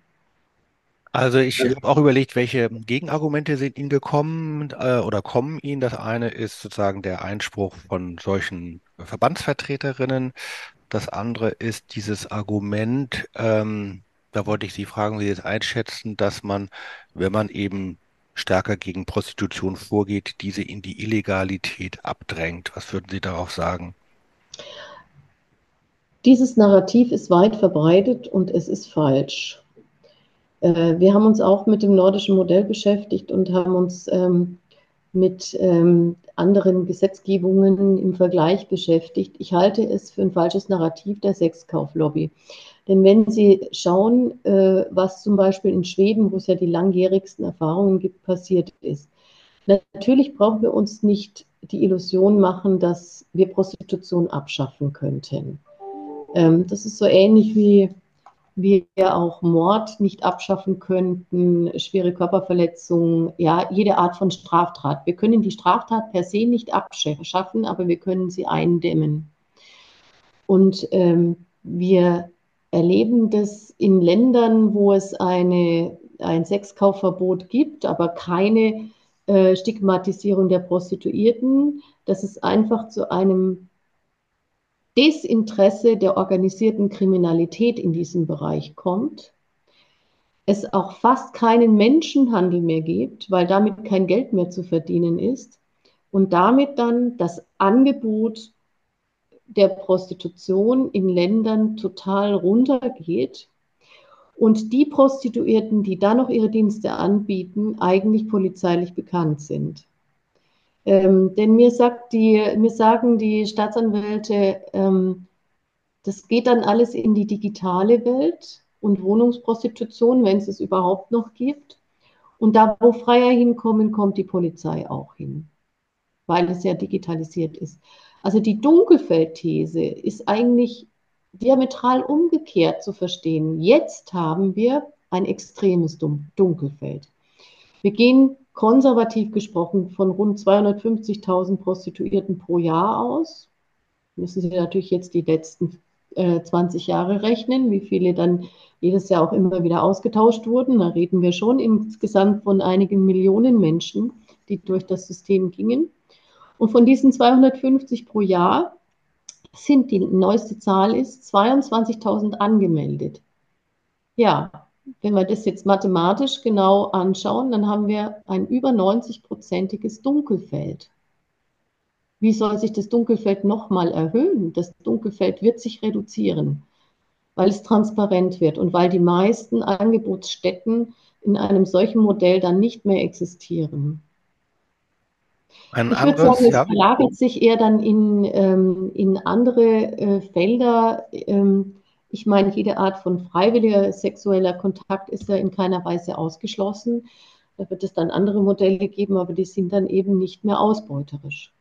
Also ich habe auch überlegt, welche Gegenargumente sind Ihnen gekommen äh, oder kommen Ihnen. Das eine ist sozusagen der Einspruch von solchen Verbandsvertreterinnen. Das andere ist dieses Argument, ähm, da wollte ich Sie fragen, wie Sie es einschätzen, dass man, wenn man eben stärker gegen Prostitution vorgeht, diese in die Illegalität abdrängt. Was würden Sie darauf sagen? Dieses Narrativ ist weit verbreitet und es ist falsch. Äh, wir haben uns auch mit dem nordischen Modell beschäftigt und haben uns ähm, mit ähm, anderen Gesetzgebungen im Vergleich beschäftigt. Ich halte es für ein falsches Narrativ der Sexkauflobby. Denn wenn Sie schauen, äh, was zum Beispiel in Schweden, wo es ja die langjährigsten Erfahrungen gibt, passiert ist. Natürlich brauchen wir uns nicht die Illusion machen, dass wir Prostitution abschaffen könnten. Ähm, das ist so ähnlich wie wir auch Mord nicht abschaffen könnten, schwere Körperverletzungen, ja, jede Art von Straftat. Wir können die Straftat per se nicht abschaffen, aber wir können sie eindämmen. Und ähm, wir erleben das in Ländern, wo es eine, ein Sexkaufverbot gibt, aber keine äh, Stigmatisierung der Prostituierten, dass es einfach zu einem Desinteresse der organisierten Kriminalität in diesem Bereich kommt, es auch fast keinen Menschenhandel mehr gibt, weil damit kein Geld mehr zu verdienen ist. Und damit dann das Angebot der Prostitution in Ländern total runtergeht und die Prostituierten, die dann noch ihre Dienste anbieten, eigentlich polizeilich bekannt sind. Ähm, denn mir, sagt die, mir sagen die Staatsanwälte, ähm, das geht dann alles in die digitale Welt und Wohnungsprostitution, wenn es es überhaupt noch gibt. Und da, wo Freier hinkommen, kommt die Polizei auch hin, weil es ja digitalisiert ist. Also die Dunkelfeldthese ist eigentlich diametral umgekehrt zu verstehen. Jetzt haben wir ein extremes Dunkelfeld. Wir gehen konservativ gesprochen von rund 250.000 Prostituierten pro Jahr aus. Müssen Sie natürlich jetzt die letzten äh, 20 Jahre rechnen, wie viele dann jedes Jahr auch immer wieder ausgetauscht wurden. Da reden wir schon insgesamt von einigen Millionen Menschen, die durch das System gingen. Und von diesen 250 pro Jahr sind die neueste Zahl ist 22.000 angemeldet. Ja, wenn wir das jetzt mathematisch genau anschauen, dann haben wir ein über 90-prozentiges Dunkelfeld. Wie soll sich das Dunkelfeld nochmal erhöhen? Das Dunkelfeld wird sich reduzieren, weil es transparent wird und weil die meisten Angebotsstätten in einem solchen Modell dann nicht mehr existieren. Ein ich würde sagen, es ja. verlagert sich eher dann in, ähm, in andere äh, Felder. Ähm, ich meine, jede Art von freiwilliger sexueller Kontakt ist ja in keiner Weise ausgeschlossen. Da wird es dann andere Modelle geben, aber die sind dann eben nicht mehr ausbeuterisch.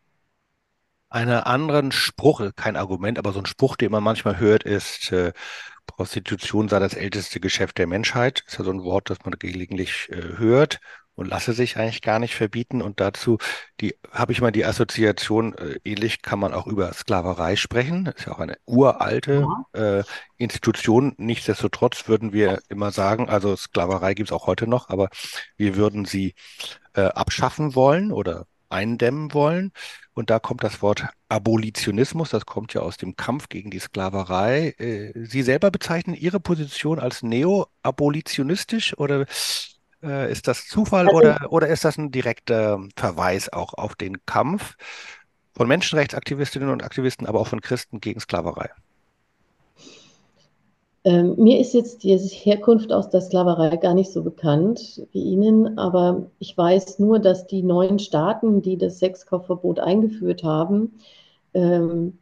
Einen anderen Spruch, kein Argument, aber so ein Spruch, den man manchmal hört, ist, äh, Prostitution sei das älteste Geschäft der Menschheit. Das ist ja so ein Wort, das man gelegentlich äh, hört und lasse sich eigentlich gar nicht verbieten. Und dazu die habe ich mal die Assoziation, äh, ähnlich kann man auch über Sklaverei sprechen. Das ist ja auch eine uralte äh, Institution. Nichtsdestotrotz würden wir immer sagen, also Sklaverei gibt es auch heute noch, aber wir würden sie äh, abschaffen wollen oder eindämmen wollen. Und da kommt das Wort Abolitionismus, das kommt ja aus dem Kampf gegen die Sklaverei. Äh, sie selber bezeichnen Ihre Position als neo-abolitionistisch oder äh, ist das Zufall also, oder, oder ist das ein direkter Verweis auch auf den Kampf von Menschenrechtsaktivistinnen und Aktivisten, aber auch von Christen gegen Sklaverei? Ähm, mir ist jetzt die Herkunft aus der Sklaverei gar nicht so bekannt wie Ihnen, aber ich weiß nur, dass die neuen Staaten, die das Sexkaufverbot eingeführt haben, ähm,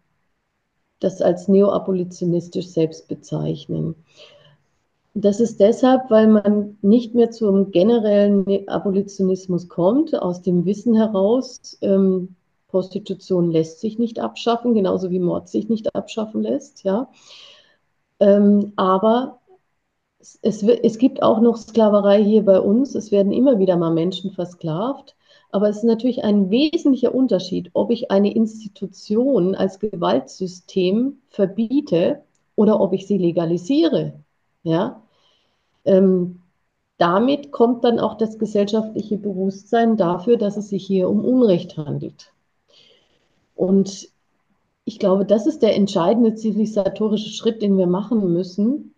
das als neoabolitionistisch selbst bezeichnen. Das ist deshalb, weil man nicht mehr zum generellen Abolitionismus kommt, aus dem Wissen heraus, ähm, Prostitution lässt sich nicht abschaffen, genauso wie Mord sich nicht abschaffen lässt, ja. Ähm, aber es, es, es gibt auch noch Sklaverei hier bei uns. Es werden immer wieder mal Menschen versklavt. Aber es ist natürlich ein wesentlicher Unterschied, ob ich eine Institution als Gewaltsystem verbiete oder ob ich sie legalisiere. Ja? Ähm, damit kommt dann auch das gesellschaftliche Bewusstsein dafür, dass es sich hier um Unrecht handelt. Und ich glaube, das ist der entscheidende zivilisatorische Schritt, den wir machen müssen,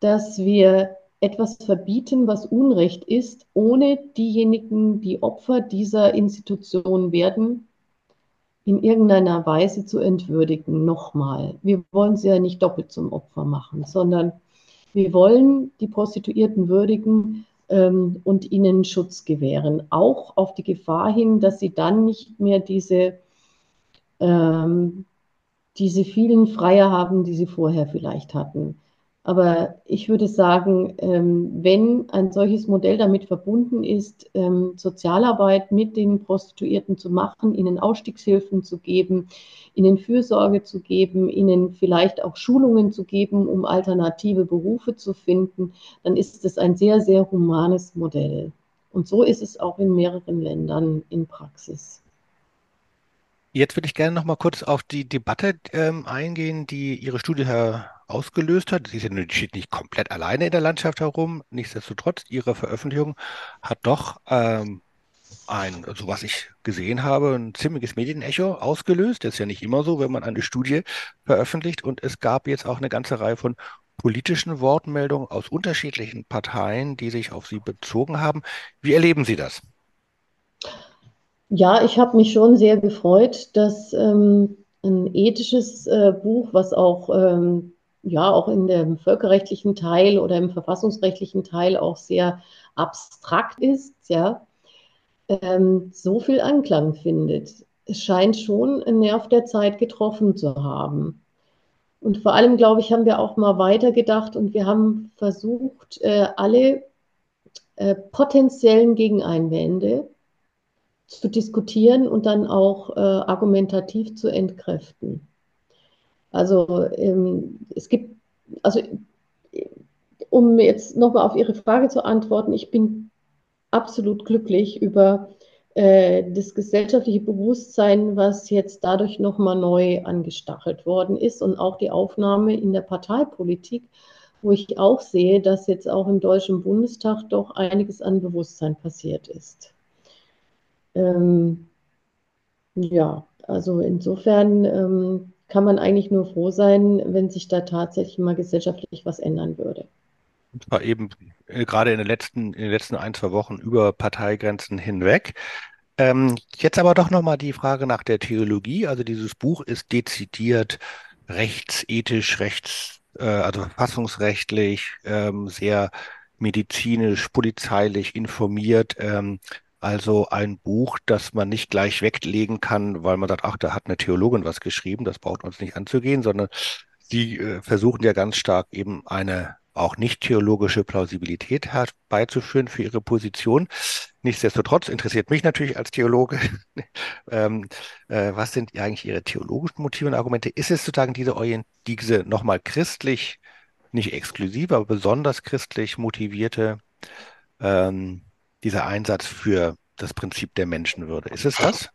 dass wir etwas verbieten, was Unrecht ist, ohne diejenigen, die Opfer dieser Institution werden, in irgendeiner Weise zu entwürdigen. Nochmal, wir wollen sie ja nicht doppelt zum Opfer machen, sondern wir wollen die Prostituierten würdigen ähm, und ihnen Schutz gewähren, auch auf die Gefahr hin, dass sie dann nicht mehr diese ähm, diese vielen Freier haben, die sie vorher vielleicht hatten. Aber ich würde sagen, ähm, wenn ein solches Modell damit verbunden ist, ähm, Sozialarbeit mit den Prostituierten zu machen, ihnen Ausstiegshilfen zu geben, ihnen Fürsorge zu geben, ihnen vielleicht auch Schulungen zu geben, um alternative Berufe zu finden, dann ist es ein sehr, sehr humanes Modell. Und so ist es auch in mehreren Ländern in Praxis. Jetzt würde ich gerne noch mal kurz auf die Debatte ähm, eingehen, die Ihre Studie ausgelöst hat. Sie ist ja, steht nicht komplett alleine in der Landschaft herum. Nichtsdestotrotz, Ihre Veröffentlichung hat doch ähm, ein, so was ich gesehen habe, ein ziemliches Medienecho ausgelöst. Das ist ja nicht immer so, wenn man eine Studie veröffentlicht. Und es gab jetzt auch eine ganze Reihe von politischen Wortmeldungen aus unterschiedlichen Parteien, die sich auf Sie bezogen haben. Wie erleben Sie das? Ja, ich habe mich schon sehr gefreut, dass ähm, ein ethisches äh, Buch, was auch, ähm, ja, auch in dem völkerrechtlichen Teil oder im verfassungsrechtlichen Teil auch sehr abstrakt ist, ja, ähm, so viel Anklang findet. Es scheint schon einen Nerv der Zeit getroffen zu haben. Und vor allem, glaube ich, haben wir auch mal weitergedacht und wir haben versucht, äh, alle äh, potenziellen Gegeneinwände zu diskutieren und dann auch äh, argumentativ zu entkräften. Also ähm, es gibt, also um jetzt nochmal auf Ihre Frage zu antworten, ich bin absolut glücklich über äh, das gesellschaftliche Bewusstsein, was jetzt dadurch nochmal neu angestachelt worden ist und auch die Aufnahme in der Parteipolitik, wo ich auch sehe, dass jetzt auch im Deutschen Bundestag doch einiges an Bewusstsein passiert ist. Ähm, ja, also insofern ähm, kann man eigentlich nur froh sein, wenn sich da tatsächlich mal gesellschaftlich was ändern würde. Und zwar eben äh, gerade in den letzten, in den letzten ein, zwei Wochen über Parteigrenzen hinweg. Ähm, jetzt aber doch nochmal die Frage nach der Theologie. Also dieses Buch ist dezidiert rechtsethisch, rechts, äh, also verfassungsrechtlich, ähm, sehr medizinisch, polizeilich informiert. Ähm, also ein Buch, das man nicht gleich weglegen kann, weil man sagt, ach, da hat eine Theologin was geschrieben, das braucht uns nicht anzugehen, sondern sie äh, versuchen ja ganz stark eben eine auch nicht theologische Plausibilität herbeizuführen für ihre Position. Nichtsdestotrotz interessiert mich natürlich als Theologe, [LAUGHS] ähm, äh, was sind eigentlich Ihre theologischen Motive und Argumente? Ist es sozusagen diese, Orient diese nochmal christlich, nicht exklusiv, aber besonders christlich motivierte ähm, dieser Einsatz für das Prinzip der Menschenwürde. Ist es das?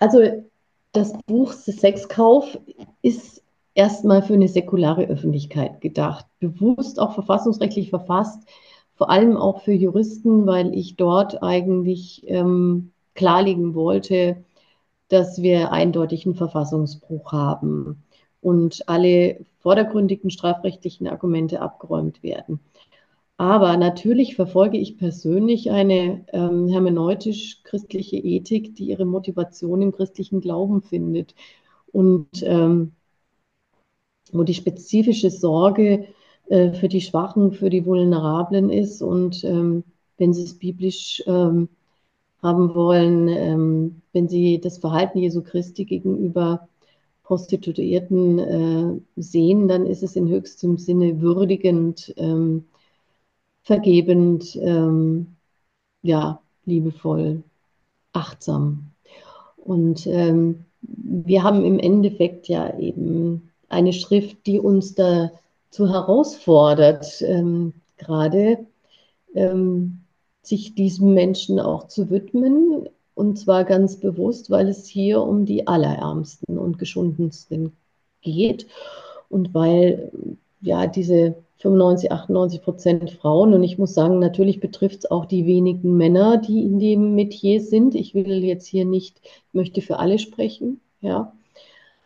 Also das Buch Sexkauf ist erstmal für eine säkulare Öffentlichkeit gedacht, bewusst auch verfassungsrechtlich verfasst, vor allem auch für Juristen, weil ich dort eigentlich ähm, klarlegen wollte, dass wir eindeutig einen Verfassungsbruch haben und alle vordergründigen strafrechtlichen Argumente abgeräumt werden. Aber natürlich verfolge ich persönlich eine ähm, hermeneutisch-christliche Ethik, die ihre Motivation im christlichen Glauben findet und ähm, wo die spezifische Sorge äh, für die Schwachen, für die Vulnerablen ist. Und ähm, wenn Sie es biblisch ähm, haben wollen, ähm, wenn Sie das Verhalten Jesu Christi gegenüber Prostituierten äh, sehen, dann ist es in höchstem Sinne würdigend ähm, vergebend, ähm, ja, liebevoll, achtsam. Und ähm, wir haben im Endeffekt ja eben eine Schrift, die uns dazu herausfordert, ähm, gerade ähm, sich diesem Menschen auch zu widmen. Und zwar ganz bewusst, weil es hier um die Allerärmsten und Geschundensten geht und weil ja diese 95, 98 Prozent Frauen. Und ich muss sagen, natürlich betrifft es auch die wenigen Männer, die in dem Metier sind. Ich will jetzt hier nicht, möchte für alle sprechen, ja,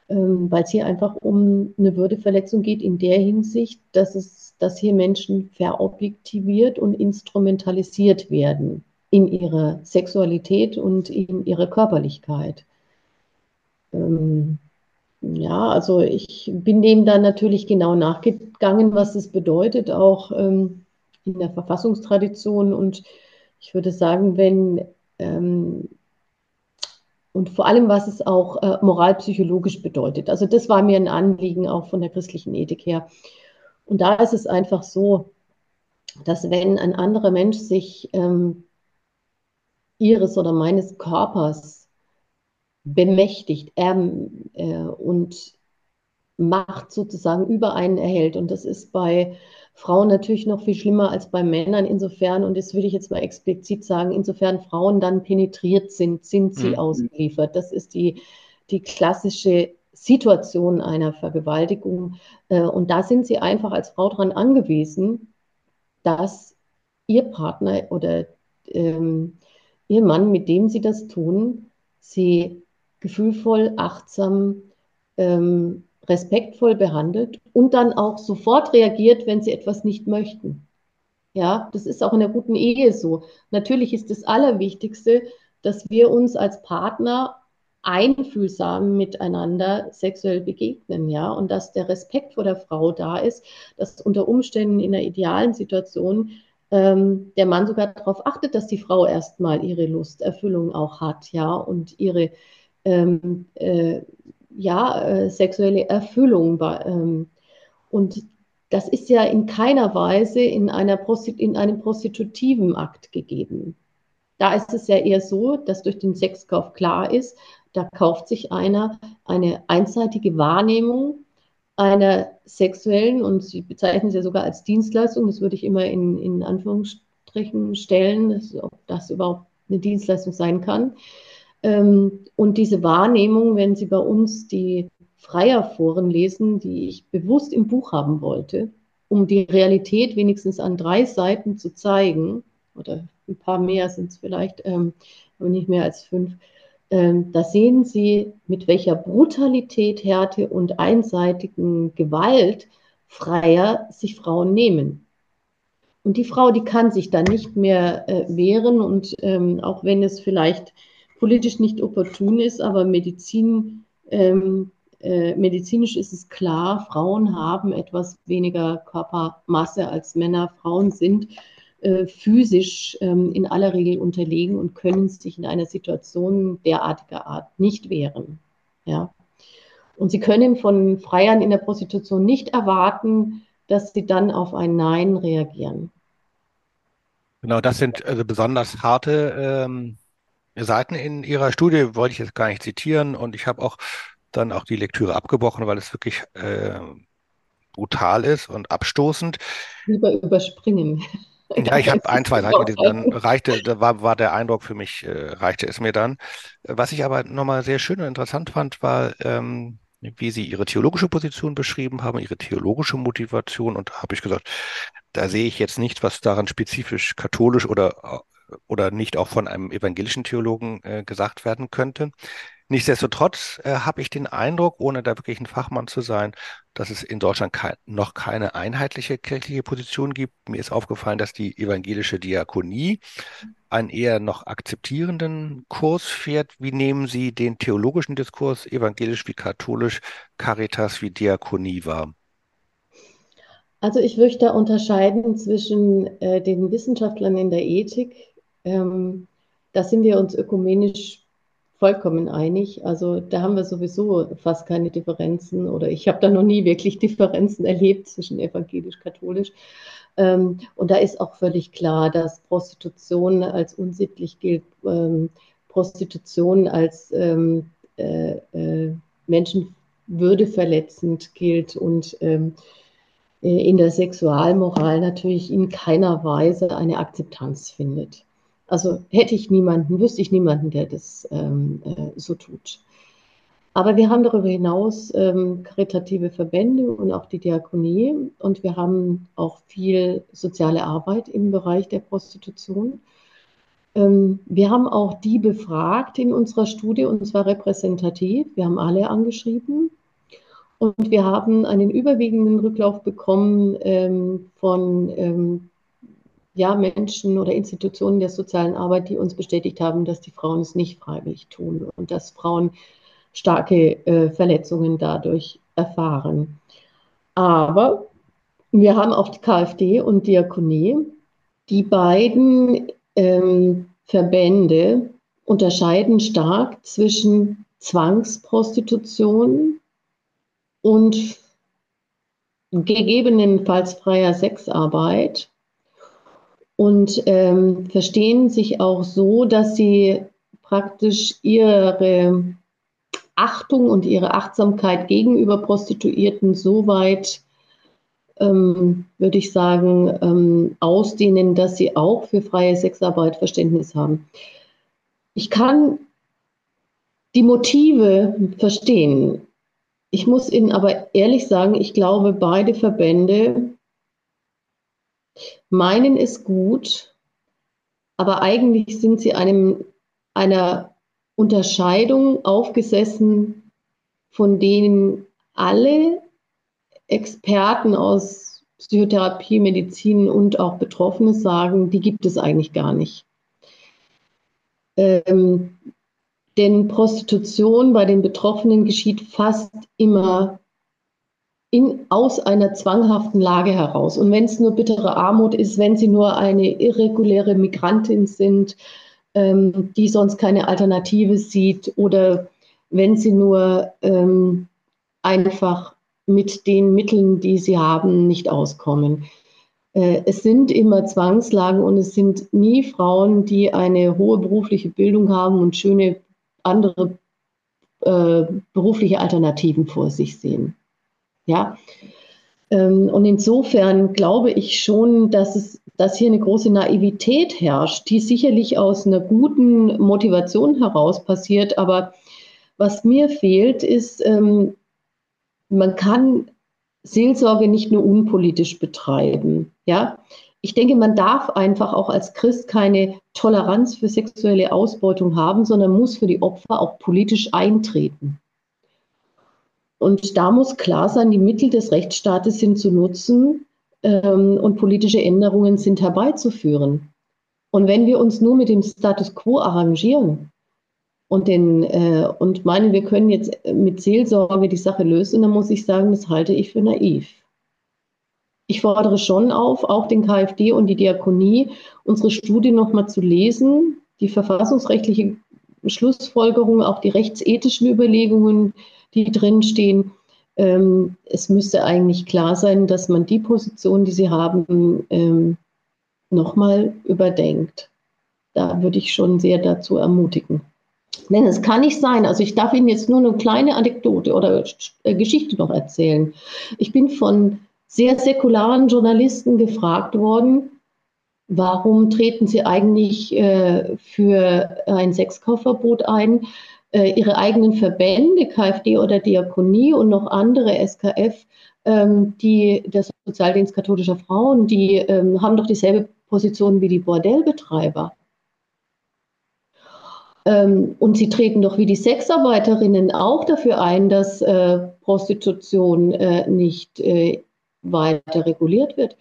ähm, weil es hier einfach um eine Würdeverletzung geht in der Hinsicht, dass es, dass hier Menschen verobjektiviert und instrumentalisiert werden in ihrer Sexualität und in ihrer Körperlichkeit. Ähm, ja, also ich bin dem dann natürlich genau nachgegangen, was es bedeutet, auch ähm, in der Verfassungstradition. Und ich würde sagen, wenn ähm, und vor allem, was es auch äh, moralpsychologisch bedeutet. Also das war mir ein Anliegen auch von der christlichen Ethik her. Und da ist es einfach so, dass wenn ein anderer Mensch sich ähm, ihres oder meines Körpers bemächtigt er, äh, und Macht sozusagen über einen erhält. Und das ist bei Frauen natürlich noch viel schlimmer als bei Männern. Insofern, und das will ich jetzt mal explizit sagen, insofern Frauen dann penetriert sind, sind sie mhm. ausgeliefert. Das ist die, die klassische Situation einer Vergewaltigung. Äh, und da sind sie einfach als Frau daran angewiesen, dass ihr Partner oder ähm, ihr Mann, mit dem sie das tun, sie gefühlvoll, achtsam, ähm, respektvoll behandelt und dann auch sofort reagiert, wenn sie etwas nicht möchten. Ja, das ist auch in der guten Ehe so. Natürlich ist das Allerwichtigste, dass wir uns als Partner einfühlsam miteinander sexuell begegnen, ja, und dass der Respekt vor der Frau da ist, dass unter Umständen in einer idealen Situation ähm, der Mann sogar darauf achtet, dass die Frau erstmal ihre Lusterfüllung auch hat, ja, und ihre ähm, äh, ja, äh, sexuelle Erfüllung. Ähm, und das ist ja in keiner Weise in, einer in einem prostitutiven Akt gegeben. Da ist es ja eher so, dass durch den Sexkauf klar ist, da kauft sich einer eine einseitige Wahrnehmung einer sexuellen, und Sie bezeichnen es ja sogar als Dienstleistung, das würde ich immer in, in Anführungsstrichen stellen, ob das überhaupt eine Dienstleistung sein kann, und diese Wahrnehmung, wenn Sie bei uns die Freierforen lesen, die ich bewusst im Buch haben wollte, um die Realität wenigstens an drei Seiten zu zeigen, oder ein paar mehr sind es vielleicht, ähm, aber nicht mehr als fünf, ähm, da sehen Sie, mit welcher Brutalität, Härte und einseitigen Gewalt Freier sich Frauen nehmen. Und die Frau, die kann sich dann nicht mehr äh, wehren und ähm, auch wenn es vielleicht politisch nicht opportun ist, aber Medizin, ähm, äh, medizinisch ist es klar, Frauen haben etwas weniger Körpermasse als Männer. Frauen sind äh, physisch ähm, in aller Regel unterlegen und können sich in einer Situation derartiger Art nicht wehren. Ja. Und sie können von Freiern in der Prostitution nicht erwarten, dass sie dann auf ein Nein reagieren. Genau, das sind also besonders harte ähm, Seiten in Ihrer Studie, wollte ich jetzt gar nicht zitieren und ich habe auch dann auch die Lektüre abgebrochen, weil es wirklich äh, brutal ist und abstoßend. Lieber überspringen. Ja, ich [LAUGHS] habe ein, zwei Seiten dann reichte, da war, war der Eindruck für mich, äh, reichte es mir dann. Was ich aber nochmal sehr schön und interessant fand, war, ähm, wie Sie Ihre theologische Position beschrieben haben, Ihre theologische Motivation. Und da habe ich gesagt, da sehe ich jetzt nicht, was daran spezifisch katholisch oder oder nicht auch von einem evangelischen Theologen äh, gesagt werden könnte. Nichtsdestotrotz äh, habe ich den Eindruck, ohne da wirklich ein Fachmann zu sein, dass es in Deutschland kein, noch keine einheitliche kirchliche Position gibt. Mir ist aufgefallen, dass die evangelische Diakonie einen eher noch akzeptierenden Kurs fährt. Wie nehmen Sie den theologischen Diskurs, evangelisch wie katholisch, Caritas wie Diakonie wahr? Also ich möchte da unterscheiden zwischen äh, den Wissenschaftlern in der Ethik, ähm, da sind wir uns ökumenisch vollkommen einig. Also da haben wir sowieso fast keine Differenzen oder ich habe da noch nie wirklich [LAUGHS] Differenzen erlebt zwischen evangelisch-katholisch. Ähm, und da ist auch völlig klar, dass Prostitution als unsittlich gilt, ähm, Prostitution als ähm, äh, äh, menschenwürdeverletzend gilt und ähm, äh, in der Sexualmoral natürlich in keiner Weise eine Akzeptanz findet. Also hätte ich niemanden, wüsste ich niemanden, der das ähm, äh, so tut. Aber wir haben darüber hinaus ähm, karitative Verbände und auch die Diakonie und wir haben auch viel soziale Arbeit im Bereich der Prostitution. Ähm, wir haben auch die befragt in unserer Studie und zwar repräsentativ. Wir haben alle angeschrieben und wir haben einen überwiegenden Rücklauf bekommen ähm, von ähm, ja, Menschen oder Institutionen der sozialen Arbeit, die uns bestätigt haben, dass die Frauen es nicht freiwillig tun und dass Frauen starke äh, Verletzungen dadurch erfahren. Aber wir haben auch die KfD und Diakonie. Die beiden ähm, Verbände unterscheiden stark zwischen Zwangsprostitution und gegebenenfalls freier Sexarbeit und ähm, verstehen sich auch so, dass sie praktisch ihre Achtung und ihre Achtsamkeit gegenüber Prostituierten so weit, ähm, würde ich sagen, ähm, ausdehnen, dass sie auch für freie Sexarbeit Verständnis haben. Ich kann die Motive verstehen. Ich muss Ihnen aber ehrlich sagen, ich glaube, beide Verbände meinen es gut, aber eigentlich sind sie einem, einer Unterscheidung aufgesessen, von denen alle Experten aus Psychotherapie, Medizin und auch Betroffene sagen, die gibt es eigentlich gar nicht. Ähm, denn Prostitution bei den Betroffenen geschieht fast immer in, aus einer zwanghaften Lage heraus. Und wenn es nur bittere Armut ist, wenn sie nur eine irreguläre Migrantin sind, ähm, die sonst keine Alternative sieht, oder wenn sie nur ähm, einfach mit den Mitteln, die sie haben, nicht auskommen. Äh, es sind immer Zwangslagen und es sind nie Frauen, die eine hohe berufliche Bildung haben und schöne andere äh, berufliche Alternativen vor sich sehen. Ja. Ähm, und insofern glaube ich schon, dass es, dass hier eine große Naivität herrscht, die sicherlich aus einer guten Motivation heraus passiert. Aber was mir fehlt, ist, ähm, man kann Seelsorge nicht nur unpolitisch betreiben. Ja, ich denke, man darf einfach auch als Christ keine Toleranz für sexuelle Ausbeutung haben, sondern muss für die Opfer auch politisch eintreten. Und da muss klar sein, die Mittel des Rechtsstaates sind zu nutzen ähm, und politische Änderungen sind herbeizuführen. Und wenn wir uns nur mit dem Status quo arrangieren und, den, äh, und meinen, wir können jetzt mit Seelsorge die Sache lösen, dann muss ich sagen, das halte ich für naiv ich fordere schon auf, auch den KfD und die Diakonie, unsere Studie nochmal zu lesen, die verfassungsrechtliche Schlussfolgerung, auch die rechtsethischen Überlegungen, die drinstehen. Ähm, es müsste eigentlich klar sein, dass man die Position, die sie haben, ähm, nochmal überdenkt. Da würde ich schon sehr dazu ermutigen. Denn es kann nicht sein, also ich darf Ihnen jetzt nur eine kleine Anekdote oder äh, Geschichte noch erzählen. Ich bin von sehr säkularen Journalisten gefragt worden, warum treten sie eigentlich äh, für ein Sexkaufverbot ein? Äh, ihre eigenen Verbände, KfD oder Diakonie und noch andere SKF, ähm, die, der Sozialdienst katholischer Frauen, die ähm, haben doch dieselbe Position wie die Bordellbetreiber. Ähm, und sie treten doch wie die Sexarbeiterinnen auch dafür ein, dass äh, Prostitution äh, nicht äh, weiter reguliert wird.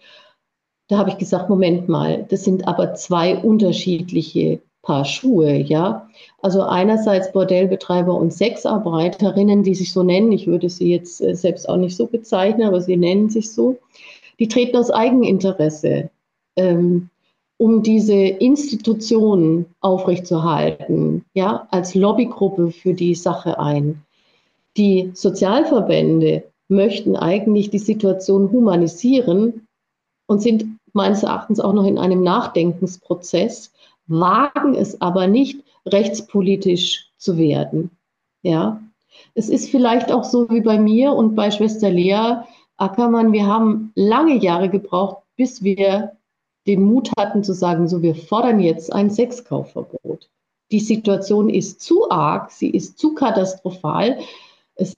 Da habe ich gesagt, Moment mal, das sind aber zwei unterschiedliche Paar Schuhe, ja. Also einerseits Bordellbetreiber und Sexarbeiterinnen, die sich so nennen, ich würde sie jetzt äh, selbst auch nicht so bezeichnen, aber sie nennen sich so, die treten aus Eigeninteresse, ähm, um diese Institutionen aufrechtzuerhalten, ja, als Lobbygruppe für die Sache ein. Die Sozialverbände möchten eigentlich die Situation humanisieren und sind meines Erachtens auch noch in einem Nachdenkensprozess, wagen es aber nicht, rechtspolitisch zu werden. Ja, es ist vielleicht auch so wie bei mir und bei Schwester Lea Ackermann. Wir haben lange Jahre gebraucht, bis wir den Mut hatten zu sagen, so wir fordern jetzt ein Sexkaufverbot. Die Situation ist zu arg, sie ist zu katastrophal. Es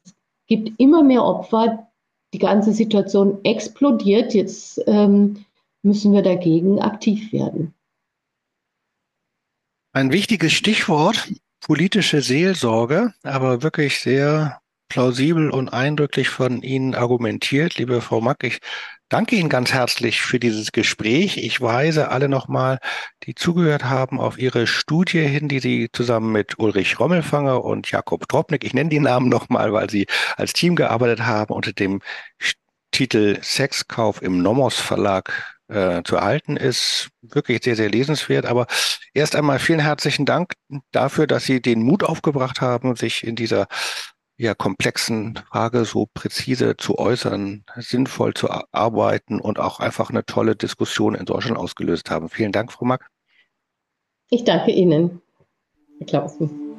gibt immer mehr Opfer. Die ganze Situation explodiert. Jetzt ähm, müssen wir dagegen aktiv werden. Ein wichtiges Stichwort, politische Seelsorge, aber wirklich sehr plausibel und eindrücklich von Ihnen argumentiert, liebe Frau Mack. Ich danke Ihnen ganz herzlich für dieses Gespräch. Ich weise alle nochmal, die zugehört haben, auf Ihre Studie hin, die Sie zusammen mit Ulrich Rommelfanger und Jakob Dropnik, ich nenne die Namen nochmal, weil Sie als Team gearbeitet haben, unter dem Titel Sexkauf im Nomos Verlag äh, zu erhalten ist. Wirklich sehr, sehr lesenswert. Aber erst einmal vielen herzlichen Dank dafür, dass Sie den Mut aufgebracht haben, sich in dieser ja, komplexen Frage so präzise zu äußern, sinnvoll zu arbeiten und auch einfach eine tolle Diskussion in Deutschland ausgelöst haben. Vielen Dank, Frau Mack. Ich danke Ihnen, Herr Klausen.